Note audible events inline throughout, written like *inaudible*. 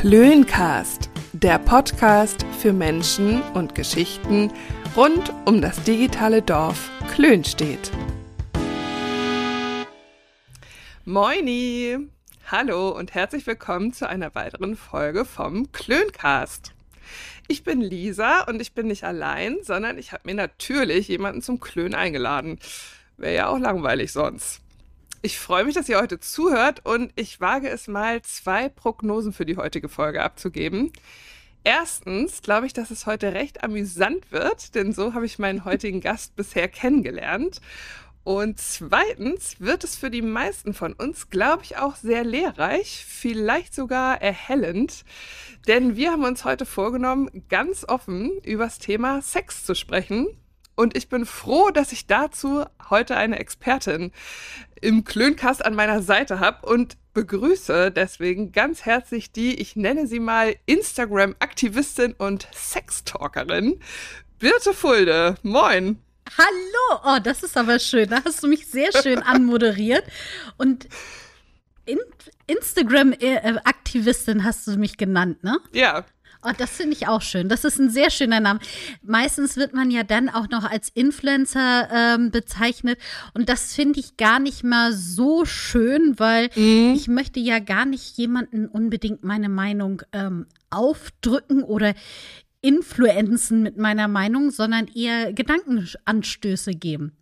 Klöncast, der Podcast für Menschen und Geschichten rund um das digitale Dorf Klönstedt. Moini! Hallo und herzlich willkommen zu einer weiteren Folge vom Klöncast. Ich bin Lisa und ich bin nicht allein, sondern ich habe mir natürlich jemanden zum Klön eingeladen. Wäre ja auch langweilig sonst. Ich freue mich, dass ihr heute zuhört und ich wage es mal, zwei Prognosen für die heutige Folge abzugeben. Erstens glaube ich, dass es heute recht amüsant wird, denn so habe ich meinen heutigen Gast bisher kennengelernt. Und zweitens wird es für die meisten von uns, glaube ich, auch sehr lehrreich, vielleicht sogar erhellend, denn wir haben uns heute vorgenommen, ganz offen über das Thema Sex zu sprechen. Und ich bin froh, dass ich dazu heute eine Expertin im Klöncast an meiner Seite habe und begrüße deswegen ganz herzlich die, ich nenne sie mal Instagram-Aktivistin und Sextalkerin, Birte Fulde. Moin. Hallo, oh, das ist aber schön. Da hast du mich sehr schön *laughs* anmoderiert. Und in Instagram-Aktivistin hast du mich genannt, ne? Ja. Oh, das finde ich auch schön. Das ist ein sehr schöner Name. Meistens wird man ja dann auch noch als Influencer ähm, bezeichnet. Und das finde ich gar nicht mal so schön, weil mhm. ich möchte ja gar nicht jemanden unbedingt meine Meinung ähm, aufdrücken oder influenzen mit meiner Meinung, sondern eher Gedankenanstöße geben.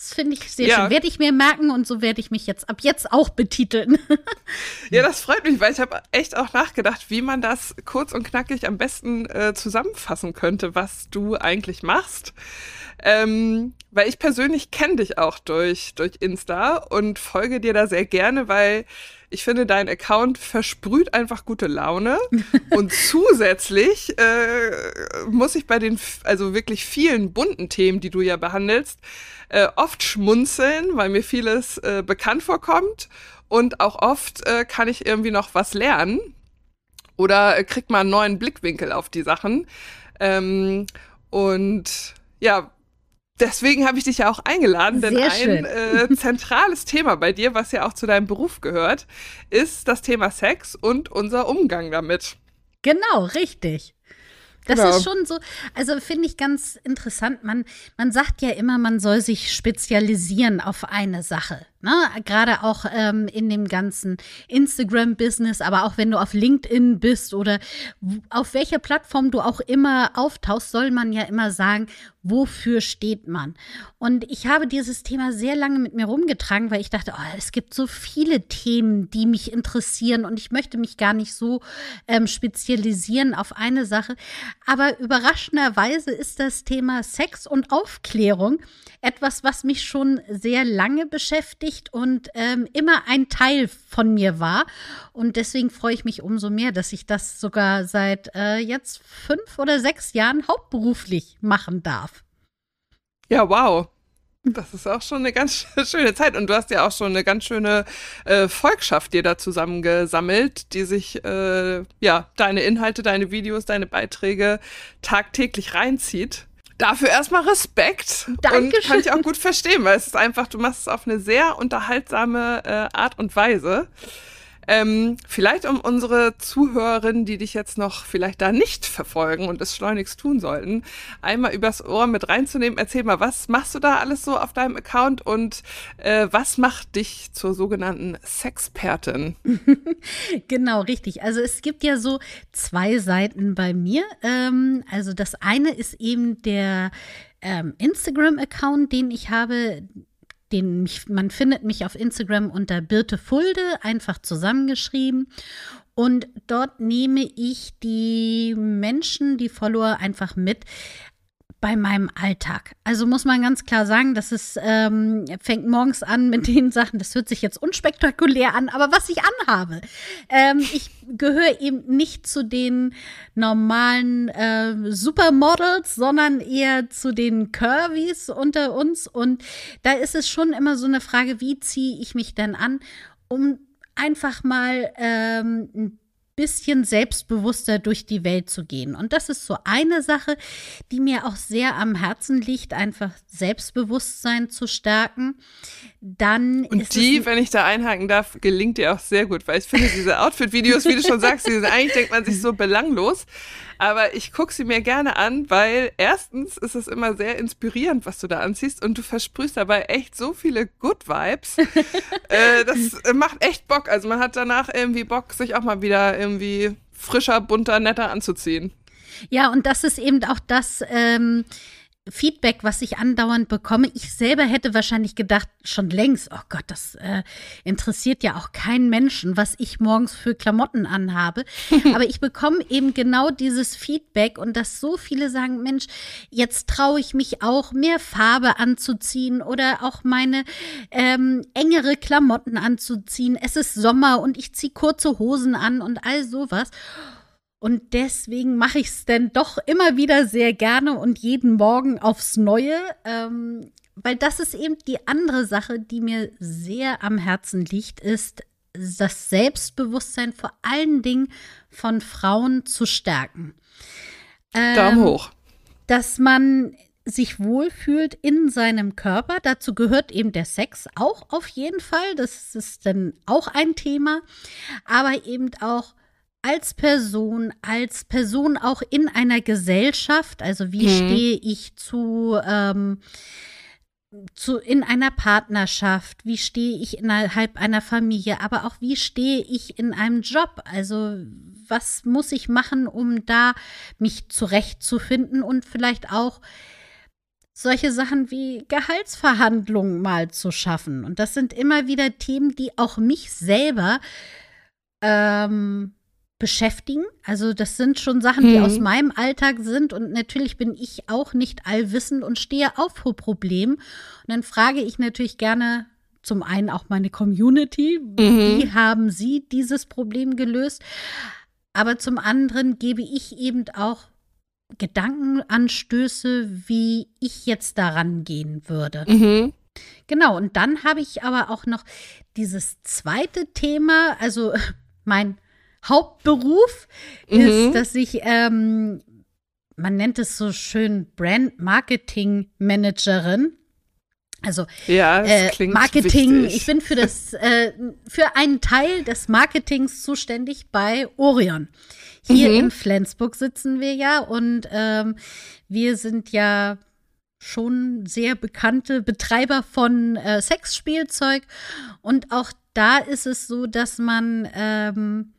Das finde ich sehr ja. schön. Werde ich mir merken und so werde ich mich jetzt ab jetzt auch betiteln. *laughs* ja, das freut mich, weil ich habe echt auch nachgedacht, wie man das kurz und knackig am besten äh, zusammenfassen könnte, was du eigentlich machst. Ähm, weil ich persönlich kenne dich auch durch, durch Insta und folge dir da sehr gerne, weil ich finde, dein Account versprüht einfach gute Laune. *laughs* und zusätzlich äh, muss ich bei den, also wirklich vielen bunten Themen, die du ja behandelst, äh, oft schmunzeln, weil mir vieles äh, bekannt vorkommt. Und auch oft äh, kann ich irgendwie noch was lernen oder kriegt mal einen neuen Blickwinkel auf die Sachen. Ähm, und ja, deswegen habe ich dich ja auch eingeladen, denn ein äh, zentrales Thema bei dir, was ja auch zu deinem Beruf gehört, ist das Thema Sex und unser Umgang damit. Genau, richtig. Das genau. ist schon so, also finde ich ganz interessant. Man, man sagt ja immer, man soll sich spezialisieren auf eine Sache. Ne? Gerade auch ähm, in dem ganzen Instagram-Business, aber auch wenn du auf LinkedIn bist oder auf welcher Plattform du auch immer auftauchst, soll man ja immer sagen, wofür steht man? Und ich habe dieses Thema sehr lange mit mir rumgetragen, weil ich dachte, oh, es gibt so viele Themen, die mich interessieren und ich möchte mich gar nicht so ähm, spezialisieren auf eine Sache. Aber überraschenderweise ist das Thema Sex und Aufklärung etwas, was mich schon sehr lange beschäftigt und ähm, immer ein Teil von mir war. Und deswegen freue ich mich umso mehr, dass ich das sogar seit äh, jetzt fünf oder sechs Jahren hauptberuflich machen darf. Ja, wow. Das ist auch schon eine ganz *laughs* schöne Zeit. Und du hast ja auch schon eine ganz schöne äh, Volkschaft dir da zusammengesammelt, die sich äh, ja deine Inhalte, deine Videos, deine Beiträge tagtäglich reinzieht dafür erstmal Respekt. Dankeschön. Und kann ich auch gut verstehen, weil es ist einfach, du machst es auf eine sehr unterhaltsame äh, Art und Weise. Ähm, vielleicht um unsere Zuhörerinnen, die dich jetzt noch vielleicht da nicht verfolgen und es schleunigst tun sollten, einmal übers Ohr mit reinzunehmen. Erzähl mal, was machst du da alles so auf deinem Account und äh, was macht dich zur sogenannten Sexpertin? *laughs* genau, richtig. Also es gibt ja so zwei Seiten bei mir. Ähm, also das eine ist eben der ähm, Instagram-Account, den ich habe, den mich, man findet mich auf Instagram unter Birte Fulde, einfach zusammengeschrieben. Und dort nehme ich die Menschen, die Follower einfach mit bei meinem Alltag. Also muss man ganz klar sagen, das ist, ähm, fängt morgens an mit den Sachen, das hört sich jetzt unspektakulär an, aber was ich anhabe. Ähm, ich gehöre eben nicht zu den normalen äh, Supermodels, sondern eher zu den Curvys unter uns. Und da ist es schon immer so eine Frage, wie ziehe ich mich denn an, um einfach mal ähm, ein bisschen selbstbewusster durch die Welt zu gehen. Und das ist so eine Sache, die mir auch sehr am Herzen liegt, einfach Selbstbewusstsein zu stärken. Dann und die, wenn ich da einhaken darf, gelingt dir auch sehr gut, weil ich finde diese Outfit-Videos, wie du schon sagst, die sind, eigentlich denkt man sich so belanglos, aber ich gucke sie mir gerne an, weil erstens ist es immer sehr inspirierend, was du da anziehst und du versprühst dabei echt so viele Good Vibes. *laughs* äh, das macht echt Bock. Also man hat danach irgendwie Bock, sich auch mal wieder irgendwie frischer, bunter, netter anzuziehen. Ja, und das ist eben auch das, ähm, Feedback, was ich andauernd bekomme. Ich selber hätte wahrscheinlich gedacht, schon längst, oh Gott, das äh, interessiert ja auch keinen Menschen, was ich morgens für Klamotten anhabe. *laughs* Aber ich bekomme eben genau dieses Feedback und dass so viele sagen, Mensch, jetzt traue ich mich auch, mehr Farbe anzuziehen oder auch meine ähm, engere Klamotten anzuziehen. Es ist Sommer und ich ziehe kurze Hosen an und all sowas. Und deswegen mache ich es denn doch immer wieder sehr gerne und jeden Morgen aufs Neue, ähm, weil das ist eben die andere Sache, die mir sehr am Herzen liegt, ist das Selbstbewusstsein vor allen Dingen von Frauen zu stärken. Ähm, Daumen hoch. Dass man sich wohlfühlt in seinem Körper. Dazu gehört eben der Sex auch auf jeden Fall. Das ist dann auch ein Thema. Aber eben auch als Person, als Person auch in einer Gesellschaft, also wie mhm. stehe ich zu, ähm, zu in einer Partnerschaft, wie stehe ich innerhalb einer Familie, aber auch wie stehe ich in einem Job, also was muss ich machen, um da mich zurechtzufinden und vielleicht auch solche Sachen wie Gehaltsverhandlungen mal zu schaffen. Und das sind immer wieder Themen, die auch mich selber ähm, beschäftigen. Also das sind schon Sachen, die mhm. aus meinem Alltag sind und natürlich bin ich auch nicht allwissend und stehe auf vor Problemen. Und dann frage ich natürlich gerne zum einen auch meine Community, mhm. wie haben sie dieses Problem gelöst? Aber zum anderen gebe ich eben auch Gedankenanstöße, wie ich jetzt daran gehen würde. Mhm. Genau, und dann habe ich aber auch noch dieses zweite Thema, also *laughs* mein Hauptberuf mhm. ist, dass ich, ähm, man nennt es so schön Brand Marketing Managerin. Also ja, äh, Marketing, wichtig. ich bin für das *laughs* äh, für einen Teil des Marketings zuständig bei Orion. Hier mhm. in Flensburg sitzen wir ja und ähm, wir sind ja schon sehr bekannte Betreiber von äh, Sexspielzeug und auch da ist es so, dass man ähm,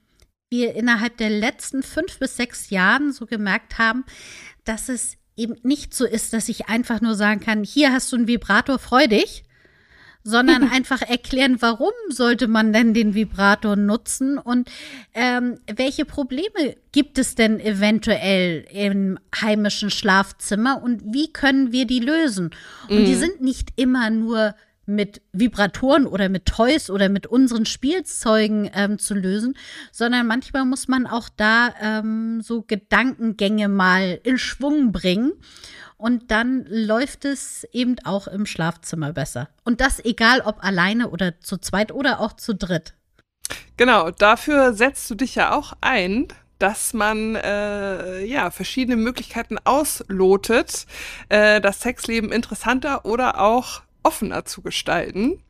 wir innerhalb der letzten fünf bis sechs Jahren so gemerkt haben, dass es eben nicht so ist, dass ich einfach nur sagen kann, hier hast du einen Vibrator, freu dich, sondern *laughs* einfach erklären, warum sollte man denn den Vibrator nutzen und ähm, welche Probleme gibt es denn eventuell im heimischen Schlafzimmer und wie können wir die lösen? Und mhm. die sind nicht immer nur mit Vibratoren oder mit Toys oder mit unseren Spielzeugen ähm, zu lösen, sondern manchmal muss man auch da ähm, so Gedankengänge mal in Schwung bringen. Und dann läuft es eben auch im Schlafzimmer besser. Und das egal ob alleine oder zu zweit oder auch zu dritt. Genau, dafür setzt du dich ja auch ein, dass man äh, ja verschiedene Möglichkeiten auslotet, äh, das Sexleben interessanter oder auch offener zu gestalten.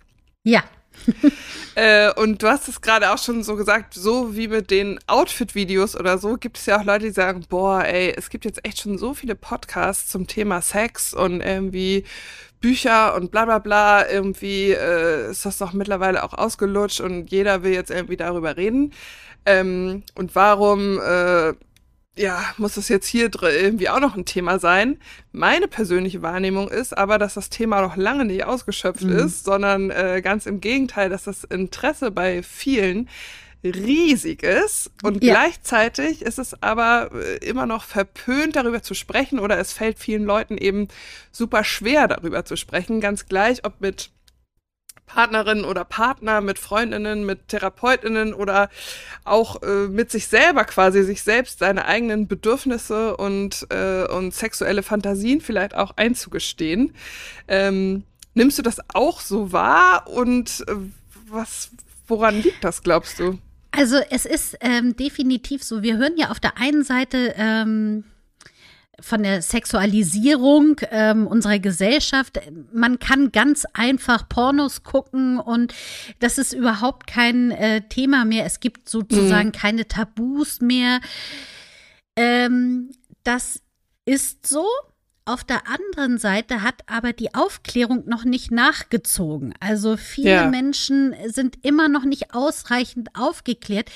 Ja. *laughs* äh, und du hast es gerade auch schon so gesagt, so wie mit den Outfit-Videos oder so, gibt es ja auch Leute, die sagen, boah, ey, es gibt jetzt echt schon so viele Podcasts zum Thema Sex und irgendwie Bücher und bla bla bla, irgendwie äh, ist das doch mittlerweile auch ausgelutscht und jeder will jetzt irgendwie darüber reden. Ähm, und warum äh, ja, muss das jetzt hier irgendwie auch noch ein Thema sein? Meine persönliche Wahrnehmung ist aber, dass das Thema noch lange nicht ausgeschöpft mhm. ist, sondern äh, ganz im Gegenteil, dass das Interesse bei vielen riesig ist und ja. gleichzeitig ist es aber äh, immer noch verpönt, darüber zu sprechen oder es fällt vielen Leuten eben super schwer, darüber zu sprechen, ganz gleich, ob mit Partnerin oder Partner, mit Freundinnen, mit Therapeutinnen oder auch äh, mit sich selber quasi, sich selbst seine eigenen Bedürfnisse und, äh, und sexuelle Fantasien vielleicht auch einzugestehen. Ähm, nimmst du das auch so wahr und äh, was, woran liegt das, glaubst du? Also es ist ähm, definitiv so, wir hören ja auf der einen Seite ähm, von der Sexualisierung ähm, unserer Gesellschaft. Man kann ganz einfach Pornos gucken und das ist überhaupt kein äh, Thema mehr. Es gibt sozusagen mhm. keine Tabus mehr. Ähm, das ist so. Auf der anderen Seite hat aber die Aufklärung noch nicht nachgezogen. Also viele ja. Menschen sind immer noch nicht ausreichend aufgeklärt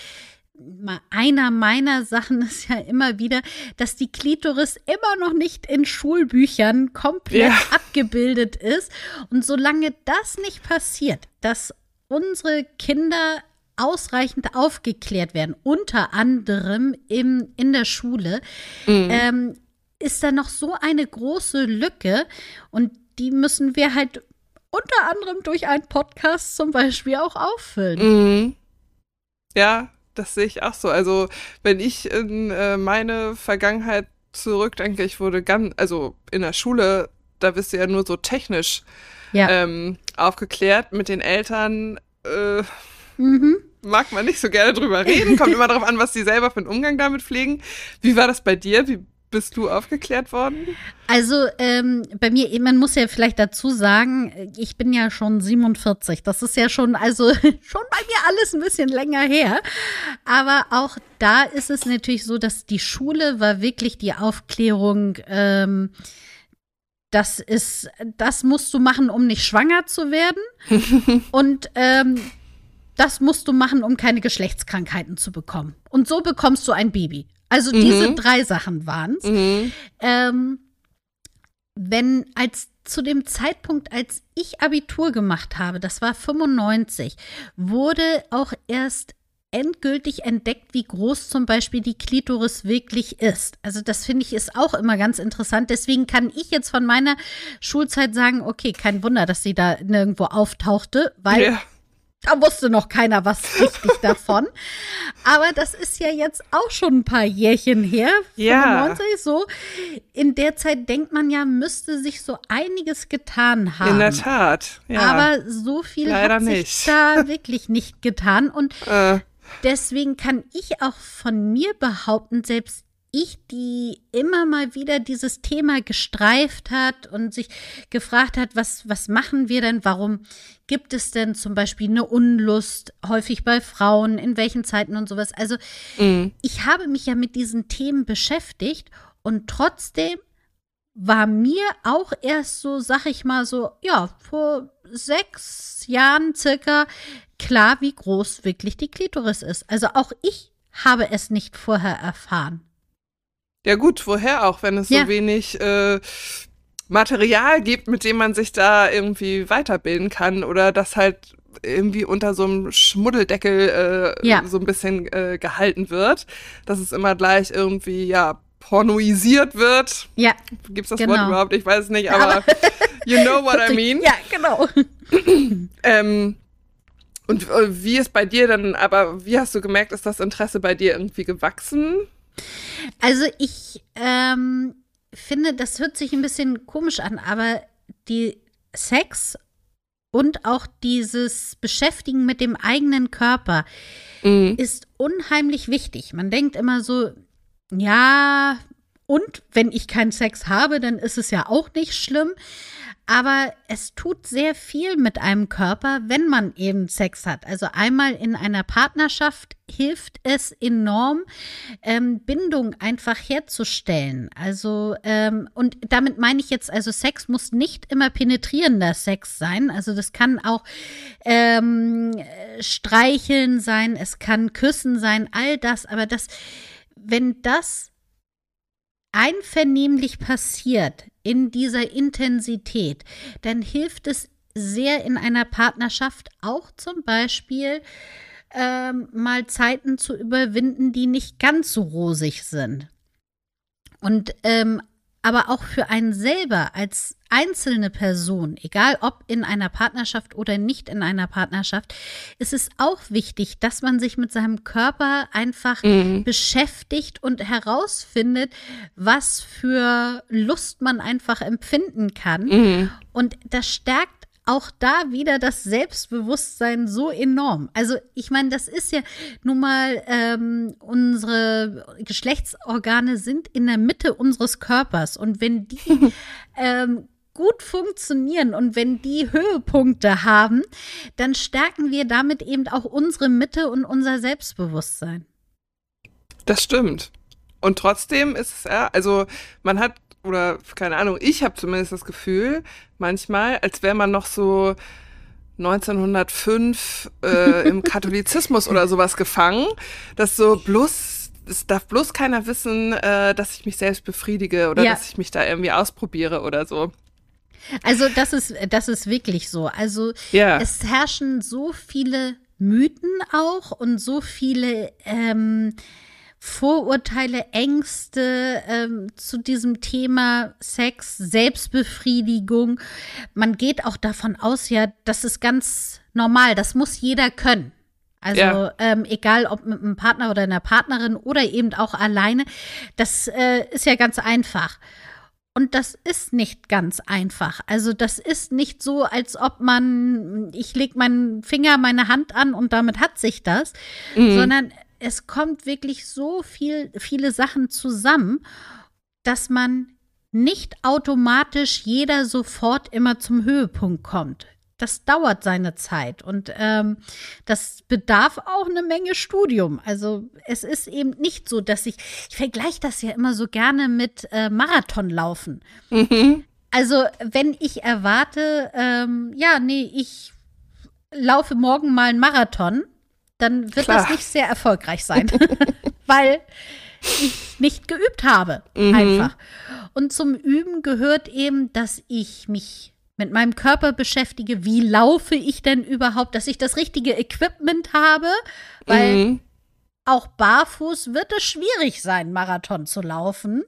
einer meiner Sachen *laughs* ist ja immer wieder, dass die Klitoris immer noch nicht in Schulbüchern komplett ja. abgebildet ist. Und solange das nicht passiert, dass unsere Kinder ausreichend aufgeklärt werden, unter anderem im, in der Schule, mhm. ähm, ist da noch so eine große Lücke und die müssen wir halt unter anderem durch einen Podcast zum Beispiel auch auffüllen. Mhm. Ja, das sehe ich auch so. Also, wenn ich in äh, meine Vergangenheit zurückdenke, ich wurde ganz, also in der Schule, da bist du ja nur so technisch ja. ähm, aufgeklärt mit den Eltern. Äh, mhm. Mag man nicht so gerne drüber reden, kommt *laughs* immer darauf an, was sie selber für einen Umgang damit pflegen. Wie war das bei dir? Wie bist du aufgeklärt worden? Also ähm, bei mir, man muss ja vielleicht dazu sagen, ich bin ja schon 47. Das ist ja schon, also *laughs* schon bei mir alles ein bisschen länger her. Aber auch da ist es natürlich so, dass die Schule war wirklich die Aufklärung. Ähm, das ist, das musst du machen, um nicht schwanger zu werden. *laughs* Und ähm, das musst du machen, um keine Geschlechtskrankheiten zu bekommen. Und so bekommst du ein Baby. Also mhm. diese drei Sachen waren es. Mhm. Ähm, wenn als zu dem Zeitpunkt, als ich Abitur gemacht habe, das war 95, wurde auch erst endgültig entdeckt, wie groß zum Beispiel die Klitoris wirklich ist. Also das finde ich ist auch immer ganz interessant. Deswegen kann ich jetzt von meiner Schulzeit sagen, okay, kein Wunder, dass sie da nirgendwo auftauchte, weil ja. Da wusste noch keiner was richtig davon. Aber das ist ja jetzt auch schon ein paar Jährchen her. Ja. 95 so. In der Zeit denkt man ja, müsste sich so einiges getan haben. In der Tat. Ja. Aber so viel Leider hat sich nicht. da wirklich nicht getan. Und äh. deswegen kann ich auch von mir behaupten, selbst ich, die immer mal wieder dieses Thema gestreift hat und sich gefragt hat, was, was machen wir denn? Warum gibt es denn zum Beispiel eine Unlust häufig bei Frauen? In welchen Zeiten und sowas? Also, mhm. ich habe mich ja mit diesen Themen beschäftigt und trotzdem war mir auch erst so, sag ich mal so, ja, vor sechs Jahren circa klar, wie groß wirklich die Klitoris ist. Also auch ich habe es nicht vorher erfahren. Ja gut, woher auch, wenn es ja. so wenig äh, Material gibt, mit dem man sich da irgendwie weiterbilden kann oder das halt irgendwie unter so einem Schmuddeldeckel äh, ja. so ein bisschen äh, gehalten wird, dass es immer gleich irgendwie, ja, pornoisiert wird. Ja. Gibt's das genau. Wort überhaupt? Ich weiß es nicht, aber, aber you know what I *laughs* mean. Ja, genau. *clears throat* ähm, und äh, wie ist bei dir dann, aber wie hast du gemerkt, ist das Interesse bei dir irgendwie gewachsen? Also ich ähm, finde, das hört sich ein bisschen komisch an, aber die Sex und auch dieses Beschäftigen mit dem eigenen Körper mhm. ist unheimlich wichtig. Man denkt immer so, ja, und wenn ich keinen Sex habe, dann ist es ja auch nicht schlimm. Aber es tut sehr viel mit einem Körper, wenn man eben Sex hat. Also einmal in einer Partnerschaft hilft es enorm, ähm, Bindung einfach herzustellen. Also, ähm, und damit meine ich jetzt, also Sex muss nicht immer penetrierender Sex sein. Also das kann auch ähm, Streicheln sein, es kann Küssen sein, all das. Aber das, wenn das einvernehmlich passiert in dieser Intensität, dann hilft es sehr in einer Partnerschaft auch zum Beispiel ähm, mal Zeiten zu überwinden, die nicht ganz so rosig sind. Und ähm, aber auch für einen selber als einzelne Person, egal ob in einer Partnerschaft oder nicht in einer Partnerschaft, ist es auch wichtig, dass man sich mit seinem Körper einfach mhm. beschäftigt und herausfindet, was für Lust man einfach empfinden kann. Mhm. Und das stärkt auch da wieder das Selbstbewusstsein so enorm. Also ich meine, das ist ja nun mal, ähm, unsere Geschlechtsorgane sind in der Mitte unseres Körpers und wenn die *laughs* ähm, gut funktionieren und wenn die Höhepunkte haben, dann stärken wir damit eben auch unsere Mitte und unser Selbstbewusstsein. Das stimmt. Und trotzdem ist es ja, also man hat oder keine Ahnung, ich habe zumindest das Gefühl, manchmal, als wäre man noch so 1905 äh, *laughs* im Katholizismus oder sowas gefangen, dass so bloß, es darf bloß keiner wissen, äh, dass ich mich selbst befriedige oder ja. dass ich mich da irgendwie ausprobiere oder so. Also das ist, das ist wirklich so. Also ja. es herrschen so viele Mythen auch und so viele ähm, Vorurteile, Ängste ähm, zu diesem Thema Sex, Selbstbefriedigung. Man geht auch davon aus, ja, das ist ganz normal, das muss jeder können. Also ja. ähm, egal ob mit einem Partner oder einer Partnerin oder eben auch alleine, das äh, ist ja ganz einfach. Und das ist nicht ganz einfach. Also das ist nicht so, als ob man, ich lege meinen Finger, meine Hand an und damit hat sich das, mhm. sondern es kommt wirklich so viel, viele Sachen zusammen, dass man nicht automatisch jeder sofort immer zum Höhepunkt kommt. Das dauert seine Zeit und ähm, das bedarf auch eine Menge Studium. Also es ist eben nicht so, dass ich, ich vergleiche das ja immer so gerne mit äh, Marathonlaufen. Mhm. Also wenn ich erwarte, ähm, ja, nee, ich laufe morgen mal einen Marathon, dann wird Klar. das nicht sehr erfolgreich sein, *laughs* weil ich nicht geübt habe. Mhm. Einfach. Und zum Üben gehört eben, dass ich mich mit meinem Körper beschäftige. Wie laufe ich denn überhaupt, dass ich das richtige Equipment habe? Weil mhm. auch barfuß wird es schwierig sein, Marathon zu laufen.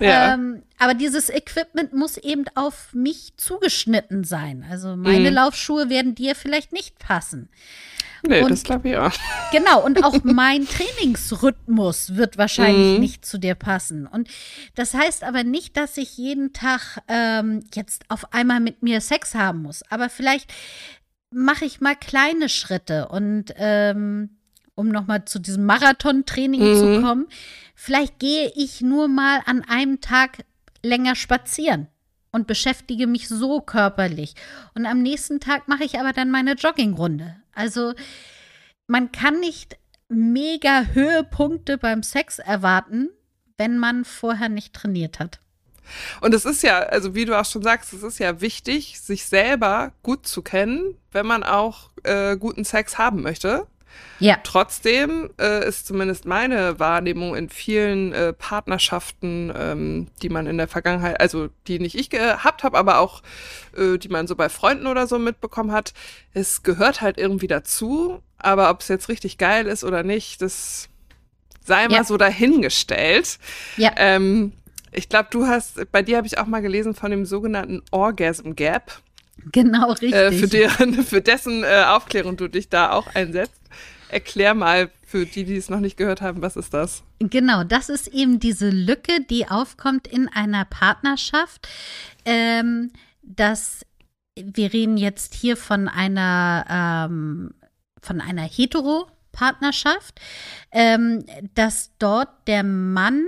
Ja. Ähm, aber dieses Equipment muss eben auf mich zugeschnitten sein. Also meine mhm. Laufschuhe werden dir vielleicht nicht passen. Nee, und, das glaube ich auch. Genau, und auch *laughs* mein Trainingsrhythmus wird wahrscheinlich mhm. nicht zu dir passen. Und das heißt aber nicht, dass ich jeden Tag ähm, jetzt auf einmal mit mir Sex haben muss. Aber vielleicht mache ich mal kleine Schritte und ähm, um nochmal zu diesem Marathontraining mhm. zu kommen, vielleicht gehe ich nur mal an einem Tag länger spazieren und beschäftige mich so körperlich. Und am nächsten Tag mache ich aber dann meine Joggingrunde. Also man kann nicht mega Höhepunkte beim Sex erwarten, wenn man vorher nicht trainiert hat. Und es ist ja, also wie du auch schon sagst, es ist ja wichtig, sich selber gut zu kennen, wenn man auch äh, guten Sex haben möchte. Ja. Trotzdem äh, ist zumindest meine Wahrnehmung in vielen äh, Partnerschaften, ähm, die man in der Vergangenheit, also die nicht ich gehabt habe, aber auch äh, die man so bei Freunden oder so mitbekommen hat, es gehört halt irgendwie dazu. Aber ob es jetzt richtig geil ist oder nicht, das sei mal ja. so dahingestellt. Ja. Ähm, ich glaube, du hast, bei dir habe ich auch mal gelesen von dem sogenannten Orgasm Gap. Genau, richtig. Äh, für, deren, *laughs* für dessen äh, Aufklärung du dich da auch einsetzt. Erklär mal für die, die es noch nicht gehört haben, was ist das? Genau, das ist eben diese Lücke, die aufkommt in einer Partnerschaft, ähm, dass wir reden jetzt hier von einer ähm, von einer Hetero-Partnerschaft, ähm, dass dort der Mann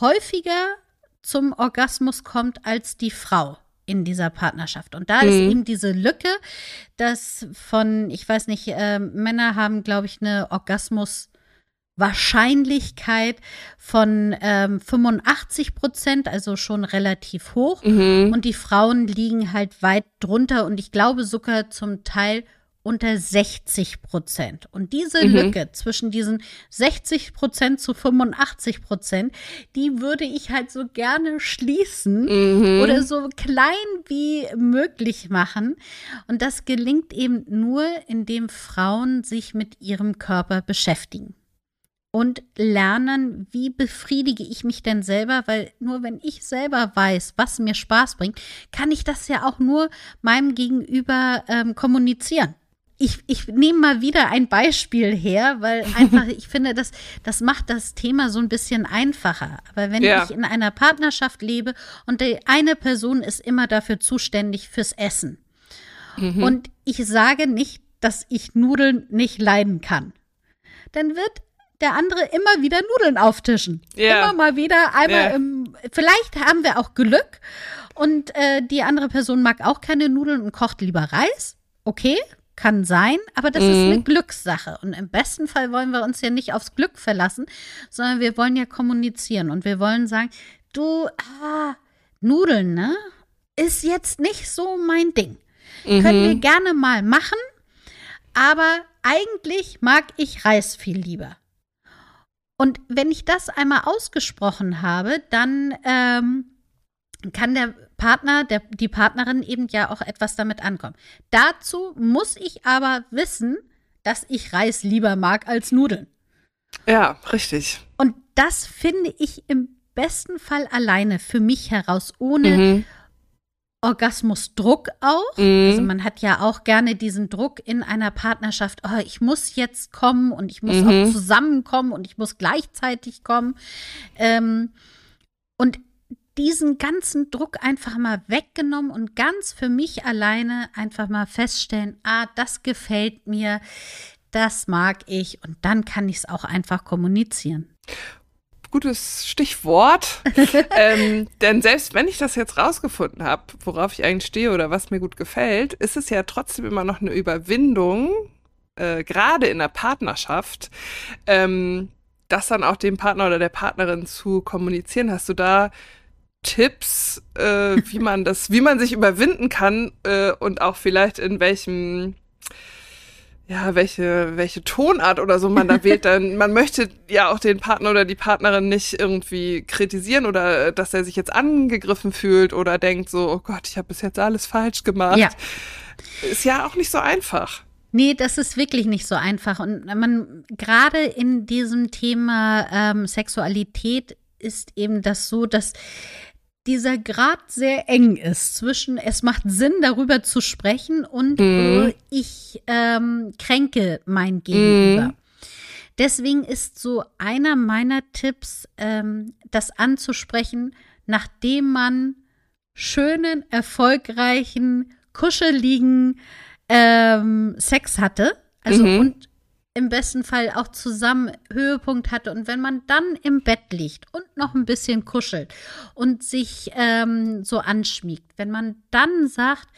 häufiger zum Orgasmus kommt als die Frau in dieser Partnerschaft. Und da mhm. ist eben diese Lücke, dass von, ich weiß nicht, äh, Männer haben, glaube ich, eine Orgasmus. Wahrscheinlichkeit von ähm, 85 Prozent, also schon relativ hoch. Mhm. Und die Frauen liegen halt weit drunter und ich glaube sogar zum Teil unter 60 Prozent. Und diese mhm. Lücke zwischen diesen 60 Prozent zu 85 Prozent, die würde ich halt so gerne schließen mhm. oder so klein wie möglich machen. Und das gelingt eben nur, indem Frauen sich mit ihrem Körper beschäftigen und lernen, wie befriedige ich mich denn selber, weil nur wenn ich selber weiß, was mir Spaß bringt, kann ich das ja auch nur meinem Gegenüber ähm, kommunizieren ich, ich nehme mal wieder ein Beispiel her, weil *laughs* einfach, ich finde, das, das macht das Thema so ein bisschen einfacher. Aber wenn ja. ich in einer Partnerschaft lebe und die eine Person ist immer dafür zuständig fürs Essen mhm. und ich sage nicht, dass ich Nudeln nicht leiden kann, dann wird der andere immer wieder Nudeln auftischen. Yeah. Immer mal wieder, einmal yeah. im, vielleicht haben wir auch Glück und äh, die andere Person mag auch keine Nudeln und kocht lieber Reis. Okay, kann sein, aber das mhm. ist eine mhm. Glückssache. Und im besten Fall wollen wir uns ja nicht aufs Glück verlassen, sondern wir wollen ja kommunizieren und wir wollen sagen, du, ah, Nudeln, ne? Ist jetzt nicht so mein Ding. Mhm. Können wir gerne mal machen, aber eigentlich mag ich Reis viel lieber. Und wenn ich das einmal ausgesprochen habe, dann ähm, kann der Partner, der, die Partnerin eben ja auch etwas damit ankommen. Dazu muss ich aber wissen, dass ich Reis lieber mag als Nudeln. Ja, richtig. Und das finde ich im besten Fall alleine für mich heraus, ohne mhm. Orgasmusdruck auch. Mhm. Also man hat ja auch gerne diesen Druck in einer Partnerschaft, oh, ich muss jetzt kommen und ich muss mhm. auch zusammenkommen und ich muss gleichzeitig kommen. Ähm, und diesen ganzen Druck einfach mal weggenommen und ganz für mich alleine einfach mal feststellen, ah, das gefällt mir, das mag ich und dann kann ich es auch einfach kommunizieren. Gutes Stichwort. *laughs* ähm, denn selbst wenn ich das jetzt rausgefunden habe, worauf ich eigentlich stehe oder was mir gut gefällt, ist es ja trotzdem immer noch eine Überwindung, äh, gerade in der Partnerschaft, ähm, das dann auch dem Partner oder der Partnerin zu kommunizieren. Hast du da Tipps, äh, wie man das, wie man sich überwinden kann äh, und auch vielleicht in welchem ja, welche, welche Tonart oder so man da wählt, *laughs* dann man möchte ja auch den Partner oder die Partnerin nicht irgendwie kritisieren oder dass er sich jetzt angegriffen fühlt oder denkt so, oh Gott, ich habe bis jetzt alles falsch gemacht. Ja. Ist ja auch nicht so einfach. Nee, das ist wirklich nicht so einfach. Und man, gerade in diesem Thema ähm, Sexualität ist eben das so, dass dieser Grad sehr eng ist zwischen, es macht Sinn, darüber zu sprechen und mhm. äh, ich ähm, kränke mein Gegenüber. Mhm. Deswegen ist so einer meiner Tipps, ähm, das anzusprechen, nachdem man schönen, erfolgreichen, kuscheligen ähm, Sex hatte. Also mhm. und im besten Fall auch zusammen Höhepunkt hatte. Und wenn man dann im Bett liegt und noch ein bisschen kuschelt und sich ähm, so anschmiegt, wenn man dann sagt,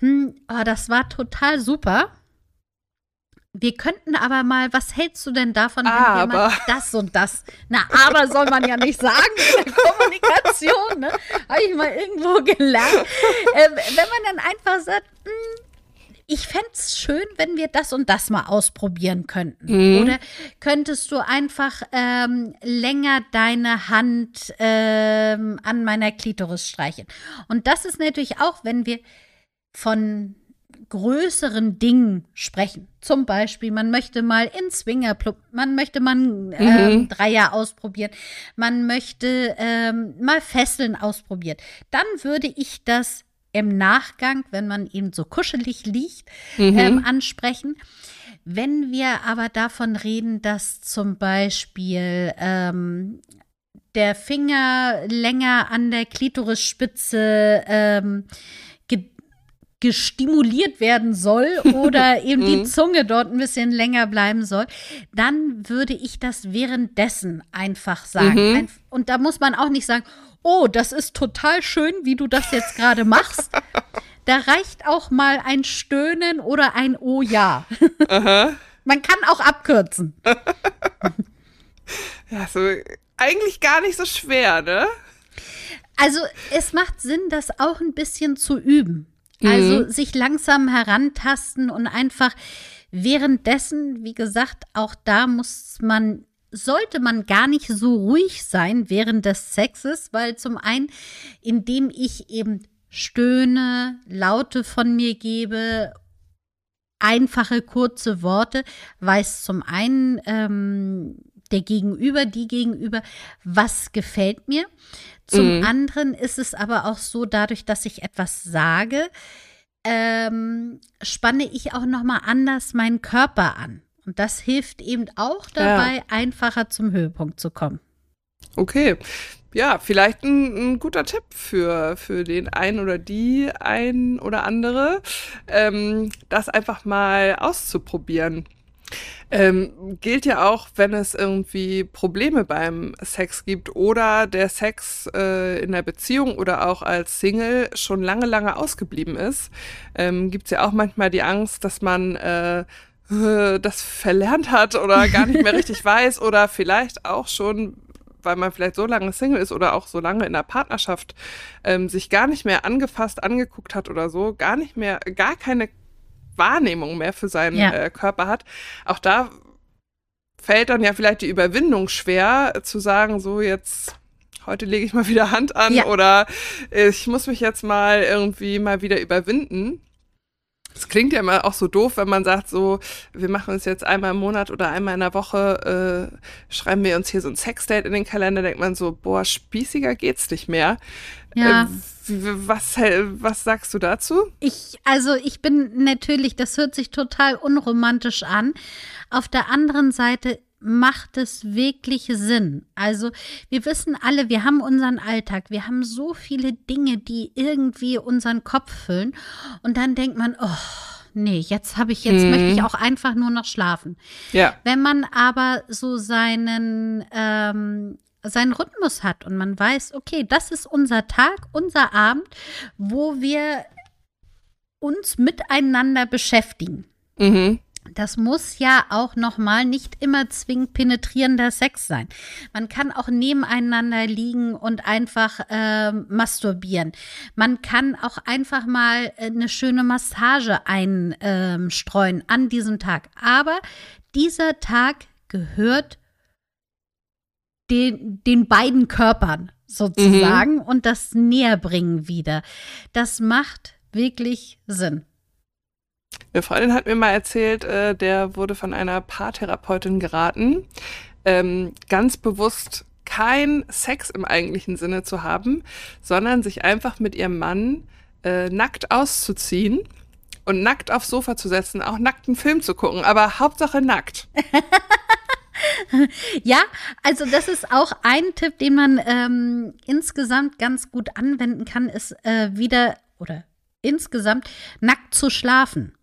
hm, oh, das war total super. Wir könnten aber mal, was hältst du denn davon, wenn aber. wir mal das und das? Na, aber soll man ja nicht sagen in der *laughs* Kommunikation, ne? Habe ich mal irgendwo gelernt. Äh, wenn man dann einfach sagt, hm, ich fände es schön, wenn wir das und das mal ausprobieren könnten. Mhm. Oder könntest du einfach ähm, länger deine Hand ähm, an meiner Klitoris streichen? Und das ist natürlich auch, wenn wir von größeren Dingen sprechen. Zum Beispiel, man möchte mal in Swingerclub, man möchte mal ähm, mhm. Dreier ausprobieren, man möchte ähm, mal Fesseln ausprobieren. Dann würde ich das im Nachgang, wenn man eben so kuschelig liegt, mhm. ähm, ansprechen. Wenn wir aber davon reden, dass zum Beispiel ähm, der Finger länger an der Klitorisspitze ähm, ge gestimuliert werden soll *laughs* oder eben die mhm. Zunge dort ein bisschen länger bleiben soll, dann würde ich das währenddessen einfach sagen. Mhm. Und da muss man auch nicht sagen, oh, das ist total schön, wie du das jetzt gerade machst. Da reicht auch mal ein Stöhnen oder ein Oh ja. Man kann auch abkürzen. *laughs* ja, so eigentlich gar nicht so schwer, ne? Also es macht Sinn, das auch ein bisschen zu üben. Also mhm. sich langsam herantasten und einfach währenddessen, wie gesagt, auch da muss man sollte man gar nicht so ruhig sein während des Sexes, weil zum einen, indem ich eben stöhne, Laute von mir gebe, einfache, kurze Worte, weiß zum einen ähm, der Gegenüber, die Gegenüber, was gefällt mir. Zum mhm. anderen ist es aber auch so, dadurch, dass ich etwas sage, ähm, spanne ich auch noch mal anders meinen Körper an. Und das hilft eben auch dabei, ja. einfacher zum Höhepunkt zu kommen. Okay. ja, vielleicht ein, ein, guter Tipp für, für den einen oder die ein oder andere, ähm, das einfach mal auszuprobieren. Ähm, gilt ja auch, wenn es irgendwie Probleme beim Sex gibt oder der Sex äh, in der Beziehung oder auch als Single schon lange, lange ausgeblieben ist, ähm, gibt es ja auch manchmal die Angst, dass man äh, das verlernt hat oder gar nicht mehr richtig *laughs* weiß oder vielleicht auch schon weil man vielleicht so lange Single ist oder auch so lange in der Partnerschaft ähm, sich gar nicht mehr angefasst, angeguckt hat oder so, gar nicht mehr, gar keine Wahrnehmung mehr für seinen ja. äh, Körper hat. Auch da fällt dann ja vielleicht die Überwindung schwer, zu sagen, so jetzt heute lege ich mal wieder Hand an ja. oder ich muss mich jetzt mal irgendwie mal wieder überwinden. Es klingt ja immer auch so doof, wenn man sagt, so, wir machen uns jetzt einmal im Monat oder einmal in der Woche, äh, schreiben wir uns hier so ein Sexdate in den Kalender, denkt man so, boah, spießiger geht's nicht mehr. Ja. Äh, was, was sagst du dazu? Ich, also ich bin natürlich, das hört sich total unromantisch an. Auf der anderen Seite macht es wirklich Sinn? Also wir wissen alle, wir haben unseren Alltag, wir haben so viele Dinge, die irgendwie unseren Kopf füllen und dann denkt man, oh, nee, jetzt habe ich, jetzt hm. möchte ich auch einfach nur noch schlafen. Ja. Wenn man aber so seinen, ähm, seinen Rhythmus hat und man weiß, okay, das ist unser Tag, unser Abend, wo wir uns miteinander beschäftigen. Mhm das muss ja auch nochmal nicht immer zwingend penetrierender Sex sein. Man kann auch nebeneinander liegen und einfach äh, masturbieren. Man kann auch einfach mal äh, eine schöne Massage einstreuen ähm, an diesem Tag. Aber dieser Tag gehört den, den beiden Körpern sozusagen mhm. und das Näherbringen wieder. Das macht wirklich Sinn. Eine Freundin hat mir mal erzählt, äh, der wurde von einer Paartherapeutin geraten, ähm, ganz bewusst kein Sex im eigentlichen Sinne zu haben, sondern sich einfach mit ihrem Mann äh, nackt auszuziehen und nackt aufs Sofa zu setzen, auch nackten Film zu gucken, aber Hauptsache nackt. *laughs* ja, also das ist auch ein Tipp, den man ähm, insgesamt ganz gut anwenden kann, ist äh, wieder oder insgesamt nackt zu schlafen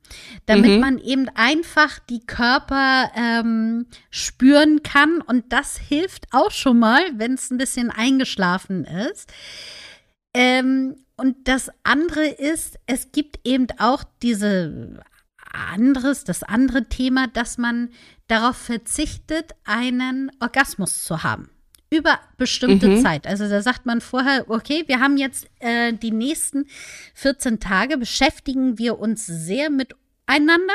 damit mhm. man eben einfach die Körper ähm, spüren kann. Und das hilft auch schon mal, wenn es ein bisschen eingeschlafen ist. Ähm, und das andere ist, es gibt eben auch diese anderes, das andere Thema, dass man darauf verzichtet, einen Orgasmus zu haben über bestimmte mhm. Zeit. Also da sagt man vorher, okay, wir haben jetzt äh, die nächsten 14 Tage, beschäftigen wir uns sehr miteinander,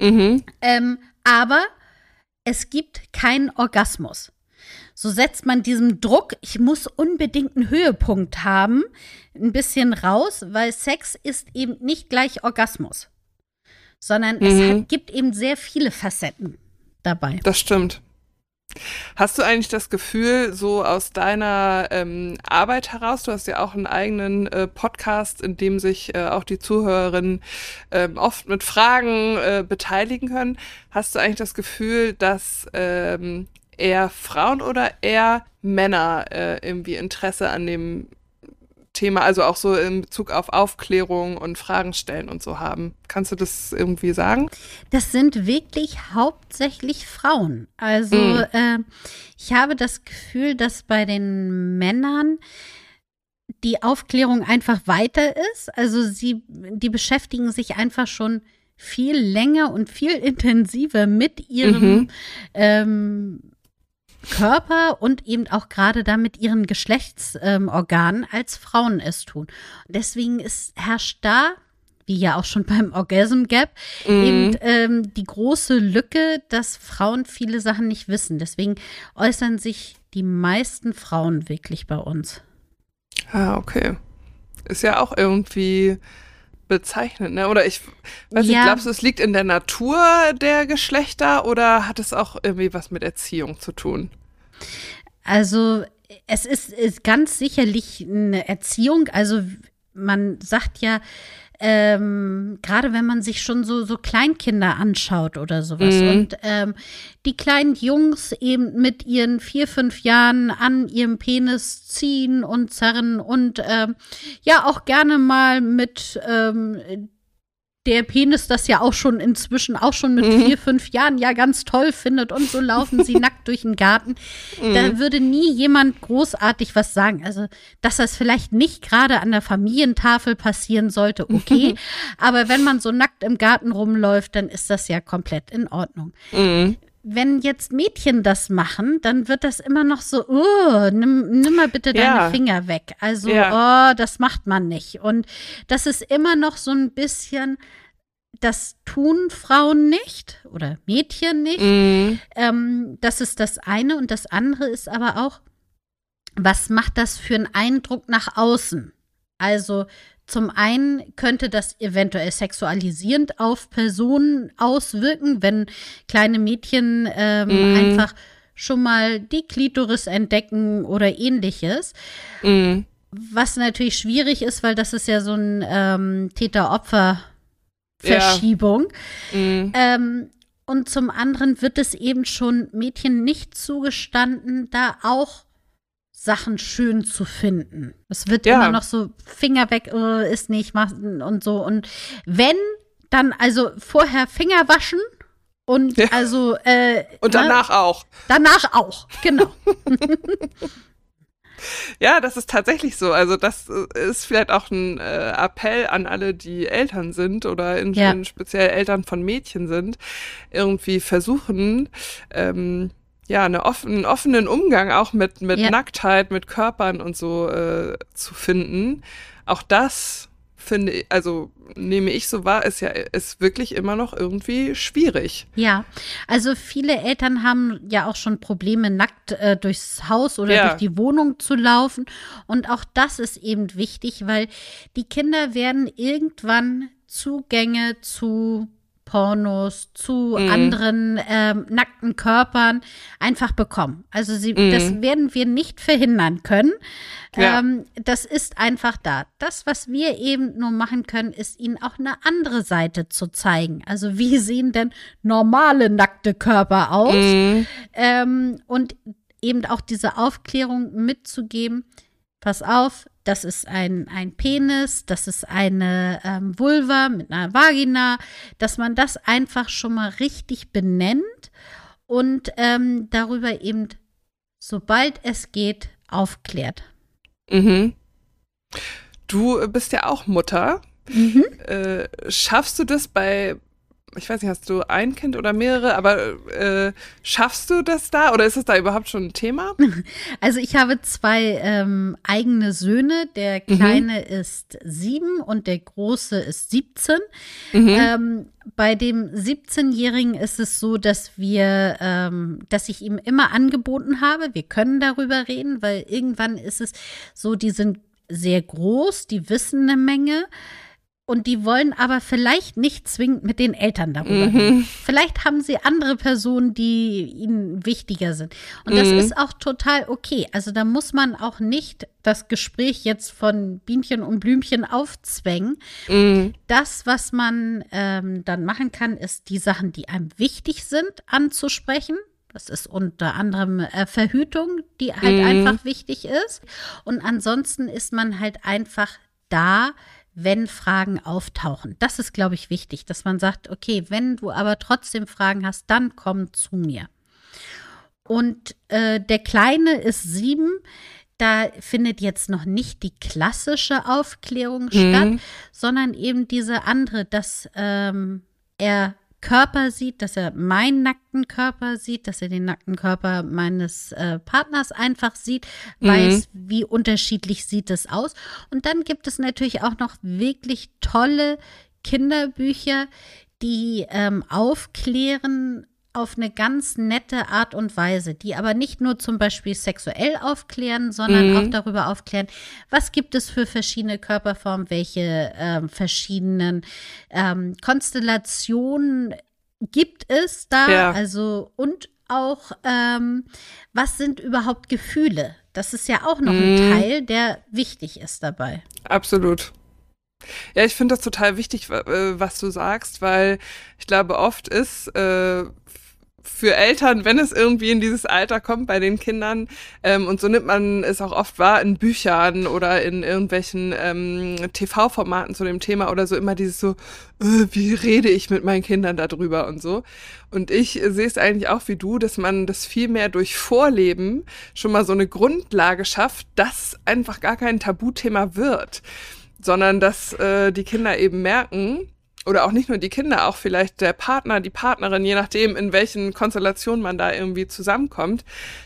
mhm. ähm, aber es gibt keinen Orgasmus. So setzt man diesem Druck, ich muss unbedingt einen Höhepunkt haben, ein bisschen raus, weil Sex ist eben nicht gleich Orgasmus, sondern mhm. es hat, gibt eben sehr viele Facetten dabei. Das stimmt. Hast du eigentlich das Gefühl, so aus deiner ähm, Arbeit heraus, du hast ja auch einen eigenen äh, Podcast, in dem sich äh, auch die Zuhörerinnen äh, oft mit Fragen äh, beteiligen können, hast du eigentlich das Gefühl, dass ähm, eher Frauen oder eher Männer äh, irgendwie Interesse an dem Thema, also auch so in Bezug auf Aufklärung und Fragen stellen und so haben. Kannst du das irgendwie sagen? Das sind wirklich hauptsächlich Frauen. Also mm. äh, ich habe das Gefühl, dass bei den Männern die Aufklärung einfach weiter ist. Also sie, die beschäftigen sich einfach schon viel länger und viel *laughs* intensiver mit ihrem mhm. ähm, Körper und eben auch gerade damit ihren Geschlechtsorganen ähm, als Frauen es tun. Deswegen ist, herrscht da, wie ja auch schon beim Orgasm Gap, mhm. eben ähm, die große Lücke, dass Frauen viele Sachen nicht wissen. Deswegen äußern sich die meisten Frauen wirklich bei uns. Ah, okay. Ist ja auch irgendwie bezeichnend, ne? Oder ich weiß ja. nicht, glaubst du, es liegt in der Natur der Geschlechter oder hat es auch irgendwie was mit Erziehung zu tun? Also es ist, ist ganz sicherlich eine Erziehung. Also man sagt ja, ähm, gerade wenn man sich schon so, so Kleinkinder anschaut oder sowas mhm. und ähm, die kleinen Jungs eben mit ihren vier, fünf Jahren an ihrem Penis ziehen und zerren und ähm, ja auch gerne mal mit ähm, der Penis das ja auch schon inzwischen auch schon mit mhm. vier, fünf Jahren ja ganz toll findet und so laufen sie *laughs* nackt durch den Garten. Mhm. Da würde nie jemand großartig was sagen. Also, dass das vielleicht nicht gerade an der Familientafel passieren sollte, okay. *laughs* Aber wenn man so nackt im Garten rumläuft, dann ist das ja komplett in Ordnung. Mhm wenn jetzt Mädchen das machen, dann wird das immer noch so, oh, nimm, nimm mal bitte deine ja. Finger weg. Also, ja. oh, das macht man nicht. Und das ist immer noch so ein bisschen, das tun Frauen nicht oder Mädchen nicht. Mhm. Ähm, das ist das eine. Und das andere ist aber auch, was macht das für einen Eindruck nach außen? Also, zum einen könnte das eventuell sexualisierend auf Personen auswirken, wenn kleine Mädchen ähm, mm. einfach schon mal die Klitoris entdecken oder ähnliches. Mm. Was natürlich schwierig ist, weil das ist ja so ein ähm, Täter-Opfer-Verschiebung. Ja. Mm. Ähm, und zum anderen wird es eben schon Mädchen nicht zugestanden, da auch Sachen schön zu finden. Es wird ja. immer noch so Finger weg, äh, ist nicht, mach, und so. Und wenn, dann also vorher Finger waschen und ja. also. Äh, und danach ne? auch. Danach auch, genau. *laughs* *laughs* Ja, das ist tatsächlich so. Also das äh, ist vielleicht auch ein äh, Appell an alle, die Eltern sind oder in, ja. speziell Eltern von Mädchen sind, irgendwie versuchen, ähm, ja, eine offen, einen offenen Umgang auch mit, mit ja. Nacktheit, mit Körpern und so äh, zu finden. Auch das finde ich, also nehme ich so wahr, ist ja ist wirklich immer noch irgendwie schwierig. Ja, also viele Eltern haben ja auch schon Probleme, nackt äh, durchs Haus oder ja. durch die Wohnung zu laufen. Und auch das ist eben wichtig, weil die Kinder werden irgendwann Zugänge zu Pornos, zu mm. anderen ähm, nackten Körpern einfach bekommen. Also sie, mm. das werden wir nicht verhindern können. Ja. Ähm, das ist einfach da. Das, was wir eben nur machen können, ist ihnen auch eine andere Seite zu zeigen. Also wie sehen denn normale nackte Körper aus? Mm. Ähm, und eben auch diese Aufklärung mitzugeben. Pass auf, das ist ein, ein Penis, das ist eine ähm, Vulva mit einer Vagina, dass man das einfach schon mal richtig benennt und ähm, darüber eben, sobald es geht, aufklärt. Mhm. Du bist ja auch Mutter. Mhm. Äh, schaffst du das bei ich weiß nicht, hast du ein Kind oder mehrere, aber äh, schaffst du das da oder ist es da überhaupt schon ein Thema? *laughs* Also ich habe zwei ähm, eigene Söhne. Der mhm. kleine mhm. ist sieben und der große ist 17. Mhm. Ähm, bei dem 17-Jährigen ist es so, dass wir, ähm, dass ich ihm immer angeboten habe, wir können darüber reden, weil irgendwann ist es so, die sind sehr groß, die wissen eine Menge und die wollen aber vielleicht nicht zwingend mit den Eltern darüber mhm. reden. Vielleicht haben sie andere Personen, die ihnen wichtiger sind. Und das mhm. ist auch total okay. Also da muss man auch nicht das Gespräch jetzt von Bienchen und Blümchen aufzwängen. Mhm. Das, was man ähm, dann machen kann, ist die Sachen, die einem wichtig sind, anzusprechen. Das ist unter anderem äh, Verhütung, die halt mhm. einfach wichtig ist. Und ansonsten ist man halt einfach da, wenn Fragen auftauchen. Das ist, glaube ich, wichtig, dass man sagt, okay, wenn du aber trotzdem Fragen hast, dann komm zu mir. Und äh, der Kleine ist sieben. Da findet jetzt noch nicht die klassische Aufklärung mhm. statt, sondern eben diese andere, dass ähm, er Körper sieht, dass er meinen nackten Körper sieht, dass er den nackten Körper meines äh, Partners einfach sieht, mhm. weiß, wie unterschiedlich sieht es aus. Und dann gibt es natürlich auch noch wirklich tolle Kinderbücher, die ähm, aufklären auf eine ganz nette Art und Weise, die aber nicht nur zum Beispiel sexuell aufklären, sondern mhm. auch darüber aufklären, was gibt es für verschiedene Körperformen, welche ähm, verschiedenen ähm, Konstellationen gibt es da, ja. also und auch, ähm, was sind überhaupt Gefühle? Das ist ja auch noch mhm. ein Teil, der wichtig ist dabei. Absolut. Ja, ich finde das total wichtig, äh, was du sagst, weil ich glaube, oft ist äh, für Eltern, wenn es irgendwie in dieses Alter kommt bei den Kindern, ähm, und so nimmt man es auch oft wahr in Büchern oder in irgendwelchen ähm, TV-Formaten zu dem Thema oder so, immer dieses so, äh, wie rede ich mit meinen Kindern darüber und so. Und ich sehe es eigentlich auch wie du, dass man das viel mehr durch Vorleben schon mal so eine Grundlage schafft, dass einfach gar kein Tabuthema wird, sondern dass äh, die Kinder eben merken, oder auch nicht nur die Kinder, auch vielleicht der Partner, die Partnerin, je nachdem, in welchen Konstellationen man da irgendwie zusammenkommt,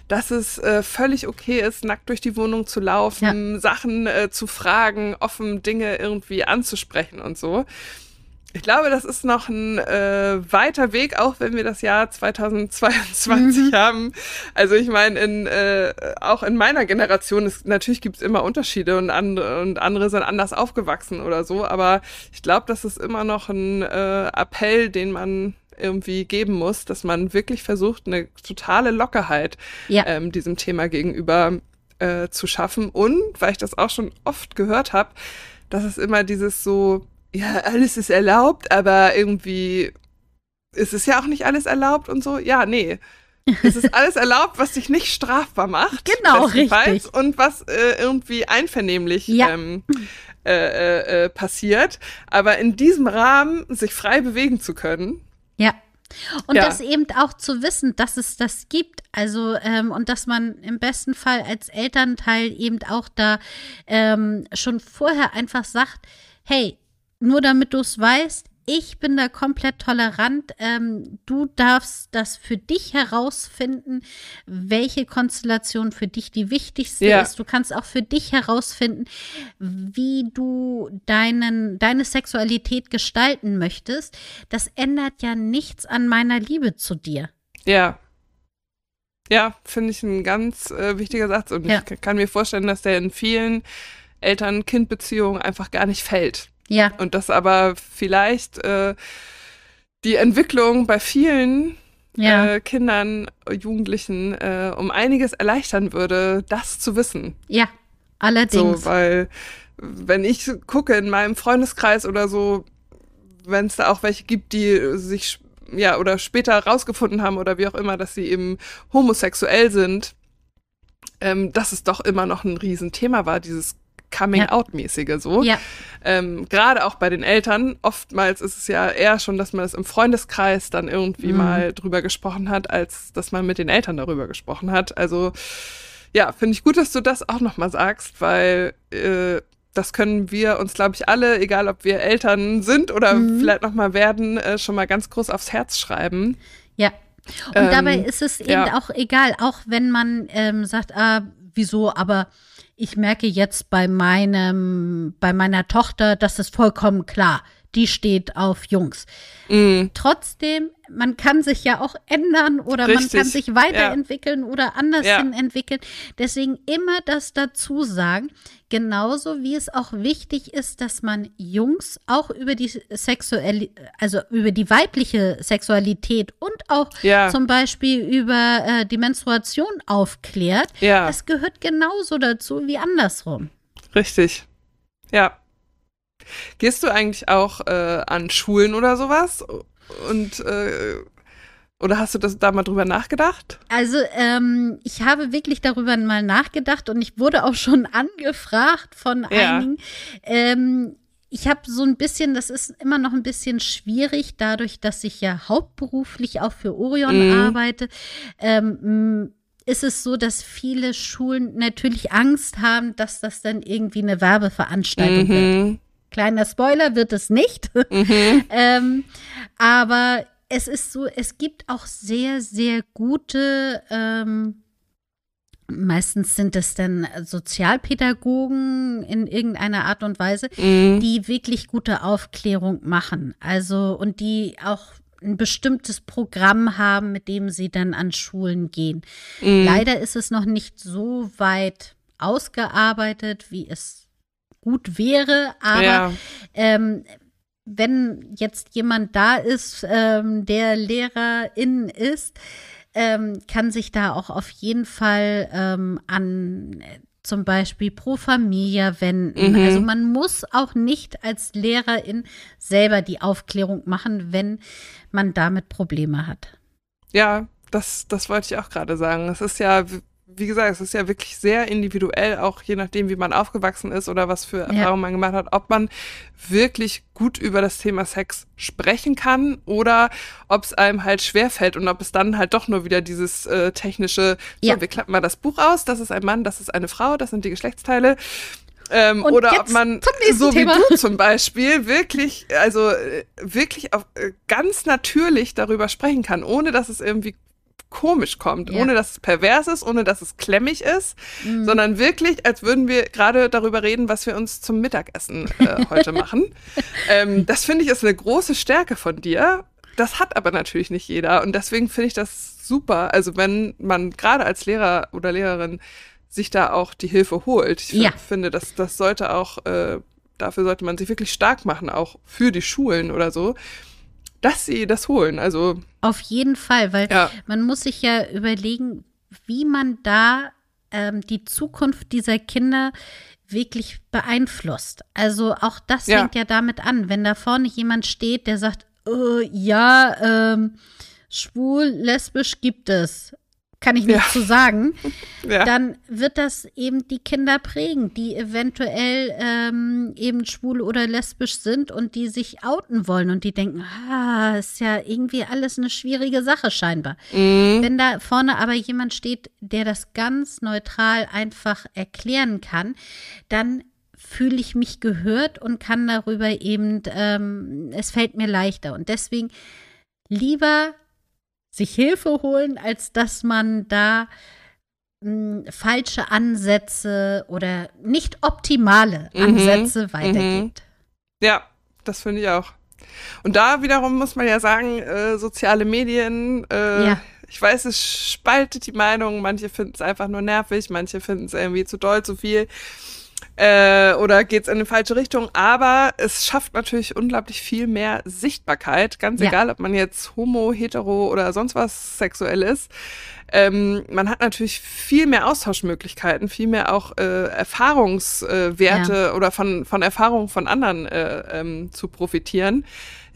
dass es äh, völlig okay ist, nackt durch die Wohnung zu laufen, ja. Sachen äh, zu fragen, offen Dinge irgendwie anzusprechen und so. Ich glaube, das ist noch ein äh, weiter Weg, auch wenn wir das Jahr 2022 mhm. haben. Also ich meine, in, äh, auch in meiner Generation ist natürlich gibt es immer Unterschiede und andere und andere sind anders aufgewachsen oder so. Aber ich glaube, das ist immer noch ein äh, Appell, den man irgendwie geben muss, dass man wirklich versucht, eine totale Lockerheit ja. ähm, diesem Thema gegenüber äh, zu schaffen. Und weil ich das auch schon oft gehört habe, dass es immer dieses so ja, alles ist erlaubt, aber irgendwie ist es ja auch nicht alles erlaubt und so. Ja, nee. Es ist *laughs* alles erlaubt, was dich nicht strafbar macht. Genau, richtig. Und was äh, irgendwie einvernehmlich ja. ähm, äh, äh, äh, passiert. Aber in diesem Rahmen sich frei bewegen zu können. Ja. Und ja. das eben auch zu wissen, dass es das gibt. Also, ähm, und dass man im besten Fall als Elternteil eben auch da ähm, schon vorher einfach sagt, hey, nur damit du es weißt, ich bin da komplett tolerant. Ähm, du darfst das für dich herausfinden, welche Konstellation für dich die wichtigste ja. ist. Du kannst auch für dich herausfinden, wie du deinen, deine Sexualität gestalten möchtest. Das ändert ja nichts an meiner Liebe zu dir. Ja. Ja, finde ich ein ganz äh, wichtiger Satz. Und ja. ich kann mir vorstellen, dass der in vielen Eltern-Kind-Beziehungen einfach gar nicht fällt. Ja. Und das aber vielleicht äh, die Entwicklung bei vielen ja. äh, Kindern, Jugendlichen äh, um einiges erleichtern würde, das zu wissen. Ja, allerdings. So, weil wenn ich gucke in meinem Freundeskreis oder so, wenn es da auch welche gibt, die sich ja oder später rausgefunden haben oder wie auch immer, dass sie eben homosexuell sind, ähm, dass es doch immer noch ein Riesenthema war, dieses Coming-out-mäßige so. Ja. Ähm, Gerade auch bei den Eltern. Oftmals ist es ja eher schon, dass man es im Freundeskreis dann irgendwie mhm. mal drüber gesprochen hat, als dass man mit den Eltern darüber gesprochen hat. Also ja, finde ich gut, dass du das auch nochmal sagst, weil äh, das können wir uns, glaube ich, alle, egal ob wir Eltern sind oder mhm. vielleicht nochmal werden, äh, schon mal ganz groß aufs Herz schreiben. Ja. Und ähm, dabei ist es eben ja. auch egal, auch wenn man ähm, sagt, ah, wieso, aber ich merke jetzt bei meinem, bei meiner Tochter, das ist vollkommen klar. Die steht auf Jungs. Mm. Trotzdem, man kann sich ja auch ändern oder Richtig. man kann sich weiterentwickeln ja. oder anders ja. entwickeln. Deswegen immer das dazu sagen. Genauso wie es auch wichtig ist, dass man Jungs auch über die sexuelle, also über die weibliche Sexualität und auch ja. zum Beispiel über äh, die Menstruation aufklärt. Ja. Das gehört genauso dazu wie andersrum. Richtig. Ja. Gehst du eigentlich auch äh, an Schulen oder sowas? Und äh, oder hast du das da mal drüber nachgedacht? Also, ähm, ich habe wirklich darüber mal nachgedacht und ich wurde auch schon *laughs* angefragt von ja. einigen. Ähm, ich habe so ein bisschen, das ist immer noch ein bisschen schwierig, dadurch, dass ich ja hauptberuflich auch für Orion mhm. arbeite. Ähm, ist es so, dass viele Schulen natürlich Angst haben, dass das dann irgendwie eine Werbeveranstaltung mhm. wird. Kleiner Spoiler wird es nicht. *laughs* Mhm. ähm, aber es ist so, es gibt auch sehr, sehr gute, ähm, meistens sind es dann Sozialpädagogen in irgendeiner Art und Weise, mhm. die wirklich gute Aufklärung machen. Also, und die auch ein bestimmtes Programm haben, mit dem sie dann an Schulen gehen. Mhm. Leider ist es noch nicht so weit ausgearbeitet, wie es gut wäre, aber ja. ähm, wenn jetzt jemand da ist, ähm, der Lehrerin ist, ähm, kann sich da auch auf jeden Fall ähm, an zum Beispiel pro Familia wenden. Mhm. Also man muss auch nicht als Lehrerin selber die Aufklärung machen, wenn man damit Probleme hat. Ja, das, das wollte ich auch gerade sagen. Es ist ja wie gesagt, es ist ja wirklich sehr individuell, auch je nachdem, wie man aufgewachsen ist oder was für Erfahrungen ja. man gemacht hat, ob man wirklich gut über das Thema Sex sprechen kann oder ob es einem halt schwerfällt und ob es dann halt doch nur wieder dieses äh, technische, so, ja. wir klappen mal das Buch aus, das ist ein Mann, das ist eine Frau, das sind die Geschlechtsteile. Ähm, oder ob man, so wie Thema. du zum Beispiel, wirklich, also äh, wirklich auf, äh, ganz natürlich darüber sprechen kann, ohne dass es irgendwie komisch kommt, ja. ohne dass es pervers ist, ohne dass es klemmig ist, mhm. sondern wirklich, als würden wir gerade darüber reden, was wir uns zum Mittagessen äh, heute *laughs* machen. Ähm, das finde ich ist eine große Stärke von dir. Das hat aber natürlich nicht jeder und deswegen finde ich das super. Also wenn man gerade als Lehrer oder Lehrerin sich da auch die Hilfe holt. Ich ja. finde, das, das sollte auch, äh, dafür sollte man sich wirklich stark machen, auch für die Schulen oder so dass sie das holen. Also auf jeden Fall, weil ja. man muss sich ja überlegen, wie man da ähm, die Zukunft dieser Kinder wirklich beeinflusst. Also auch das ja. fängt ja damit an, wenn da vorne jemand steht, der sagt, oh, ja, ähm, schwul, lesbisch gibt es kann ich nichts ja. zu sagen, *laughs* ja. dann wird das eben die Kinder prägen, die eventuell ähm, eben schwul oder lesbisch sind und die sich outen wollen und die denken, ah, ist ja irgendwie alles eine schwierige Sache scheinbar. Mhm. Wenn da vorne aber jemand steht, der das ganz neutral einfach erklären kann, dann fühle ich mich gehört und kann darüber eben, ähm, es fällt mir leichter. Und deswegen lieber sich Hilfe holen, als dass man da mh, hm, falsche Ansätze oder nicht optimale mhm. Ansätze mhm. weitergibt. Ja, das finde ich auch. Und da wiederum muss man ja sagen, äh, soziale Medien, äh, ja. ich weiß, es spaltet die Meinung, manche finden es einfach nur nervig, manche finden es irgendwie zu doll, zu viel äh, oder geht es in eine falsche Richtung. Aber es schafft natürlich unglaublich viel mehr Sichtbarkeit, ganz ja. egal, ob man jetzt homo, hetero oder sonst was sexuell ist. Ähm, man hat natürlich viel mehr Austauschmöglichkeiten, viel mehr auch äh, Erfahrungswerte äh, ja. oder von, von Erfahrungen von anderen äh, ähm, zu profitieren.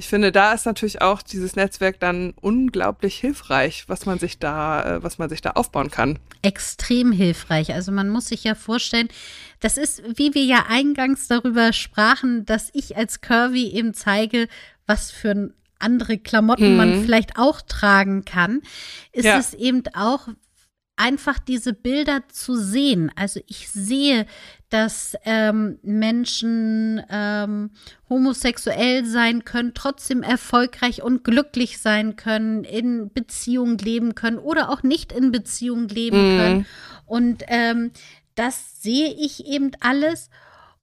Ich finde, da ist natürlich auch dieses Netzwerk dann unglaublich hilfreich, was man sich da, äh, was man sich da aufbauen kann. Extrem hilfreich. Also man muss sich ja vorstellen, das ist, wie wir ja eingangs darüber sprachen, dass ich als Curvy eben zeige, was für andere Klamotten mhm. man vielleicht auch tragen kann, ist ja. es eben auch einfach diese Bilder zu sehen. Also ich sehe, dass ähm, Menschen ähm, homosexuell sein können, trotzdem erfolgreich und glücklich sein können, in Beziehung leben können oder auch nicht in Beziehung leben mhm. können. Und ähm, das sehe ich eben alles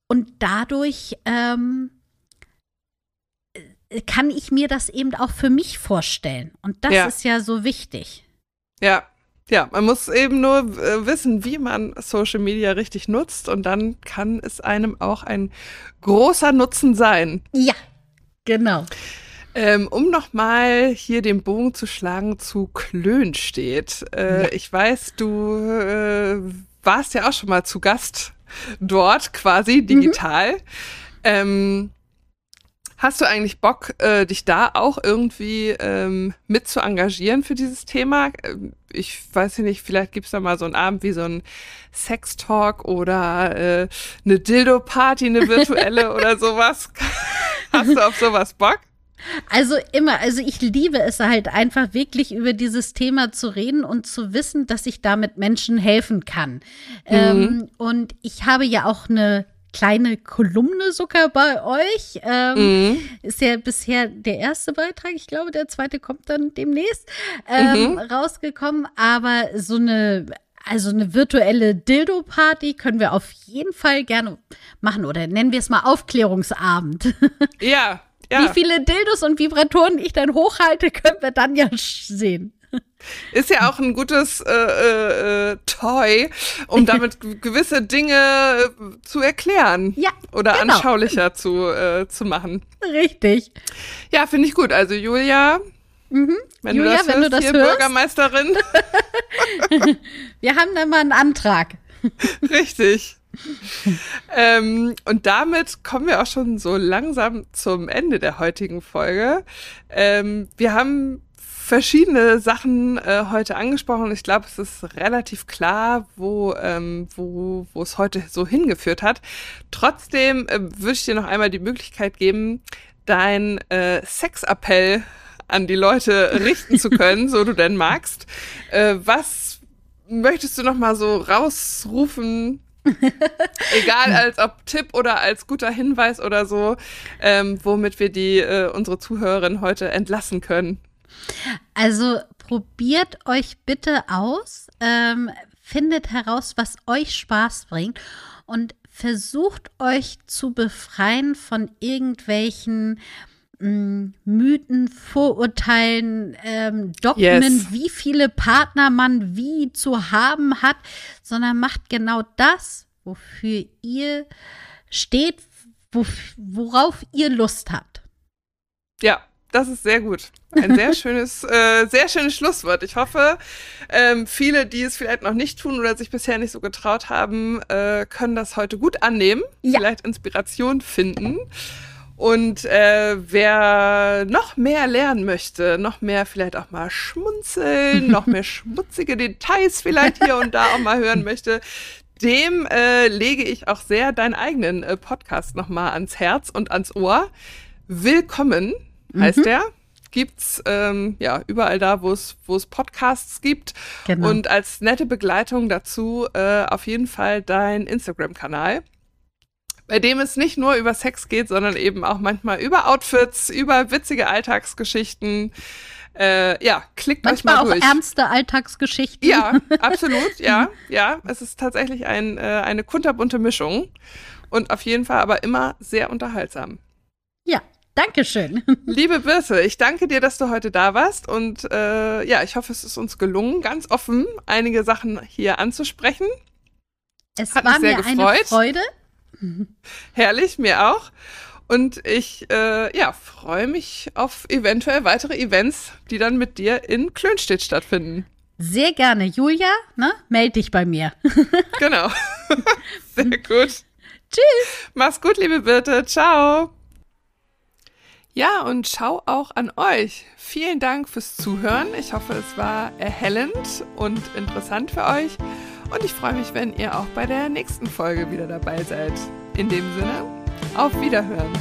und dadurch ähm, äh, kann ich mir das eben auch für mich vorstellen. Und das ja. ist ja so wichtig. Ja, ja, man muss eben nur äh, wissen, wie man Social Media richtig nutzt und dann kann es einem auch ein großer Nutzen sein. Ja, genau. Ähm, um nochmal hier den Bogen zu schlagen zu Klön steht. Äh, ja. Ich weiß, du äh, warst ja auch schon mal zu Gast dort quasi mhm. digital. Mhm. Ähm, hast du eigentlich Bock, äh, dich da auch irgendwie ähm, mit zu engagieren für dieses Thema? Ähm, ich weiß nicht, vielleicht gibt's da mal so einen Abend wie so ein Sex-Talk oder äh, eine Dildo-Party, eine virtuelle *laughs* oder sowas. *laughs* Hast du auf sowas Bock? Also immer, also ich liebe es halt einfach wirklich über dieses Thema zu reden und zu wissen, dass ich damit Menschen helfen kann. Mhm. Ähm, und ich habe ja auch eine kleine Kolumne sogar bei euch. Ähm, mhm. Ist ja bisher der erste Beitrag. Ich glaube, der zweite kommt dann demnächst ähm, mhm. rausgekommen. Aber so eine also eine virtuelle Dildo-Party können wir auf jeden Fall gerne machen oder nennen wir es mal Aufklärungsabend. Ja, *laughs* ja. Wie viele Dildos und Vibratoren ich dann hochhalte, können wir dann ja sehen. Ist ja auch ein gutes äh, äh, äh Toy, um *laughs* damit gewisse Dinge äh, zu erklären. Ja. Oder genau. anschaulicher zu, äh, zu machen. Richtig. Ja, finde ich gut. Also Julia, mhm. wenn, Julia, du das wenn hörst, du das hier hörst. Bürgermeisterin. *laughs* Wir haben da mal einen Antrag. *laughs* Richtig. ähm, und damit kommen wir auch schon so langsam zum Ende der heutigen Folge. Ähm, wir haben verschiedene Sachen äh, heute angesprochen. Ich glaube, es ist relativ klar, wo, ähm, wo, wo es heute so hingeführt hat. Trotzdem äh, würde ich dir noch einmal die Möglichkeit geben, dein äh, Sexappell an die Leute richten zu können, so du denn magst. Äh, was möchtest du noch mal so rausrufen? *laughs* Egal als ob Tipp oder als guter Hinweis oder so, ähm, womit wir die äh, unsere Zuhörerinnen heute entlassen können. Also probiert euch bitte aus, ähm, findet heraus, was euch Spaß bringt und versucht euch zu befreien von irgendwelchen mm, Mythen, Vorurteilen, ähm, Dogmen, yes. wie viele Partner man wie zu haben hat, sondern macht genau das, wofür ihr steht, wo, worauf ihr Lust habt. Ja, das ist sehr gut. Ein sehr *laughs* schönes, äh, sehr schönes Schlusswort. Ich hoffe, ähm, viele, die es vielleicht noch nicht tun oder sich bisher nicht so getraut haben, äh, können das heute gut annehmen, ja. vielleicht Inspiration finden. Und äh, wer noch mehr lernen möchte, noch mehr vielleicht auch mal schmunzeln, noch mehr *laughs* schmutzige Details vielleicht hier und da auch mal hören möchte, dem äh, lege ich auch sehr deinen eigenen äh, Podcast nochmal ans Herz und ans Ohr. Willkommen heißt mhm. der. Gibt's ähm, ja überall da, wo es wo es Podcasts gibt genau. und als nette Begleitung dazu äh, auf jeden Fall dein Instagram-Kanal, bei dem es nicht nur über Sex geht, sondern eben auch manchmal über Outfits, über witzige Alltagsgeschichten. Äh, ja, klickt Manchmal euch mal durch. auch ernste Alltagsgeschichten. Ja, *laughs* absolut, ja, ja. Es ist tatsächlich ein, äh, eine kunterbunte Mischung und auf jeden Fall aber immer sehr unterhaltsam. Ja, Dankeschön. *laughs* Liebe Birte, ich danke dir, dass du heute da warst und äh, ja, ich hoffe, es ist uns gelungen, ganz offen einige Sachen hier anzusprechen. Es Hat war mir gefreut. eine Freude. Herrlich, mir auch. Und ich äh, ja, freue mich auf eventuell weitere Events, die dann mit dir in Klönstedt stattfinden. Sehr gerne. Julia, ne? Meld dich bei mir. *laughs* genau. *laughs* Sehr gut. Tschüss. Mach's gut, liebe Birte. Ciao. Ja, und schau auch an euch. Vielen Dank fürs Zuhören. Ich hoffe, es war erhellend und interessant für euch. Und ich freue mich, wenn ihr auch bei der nächsten Folge wieder dabei seid. In dem Sinne, auf Wiederhören.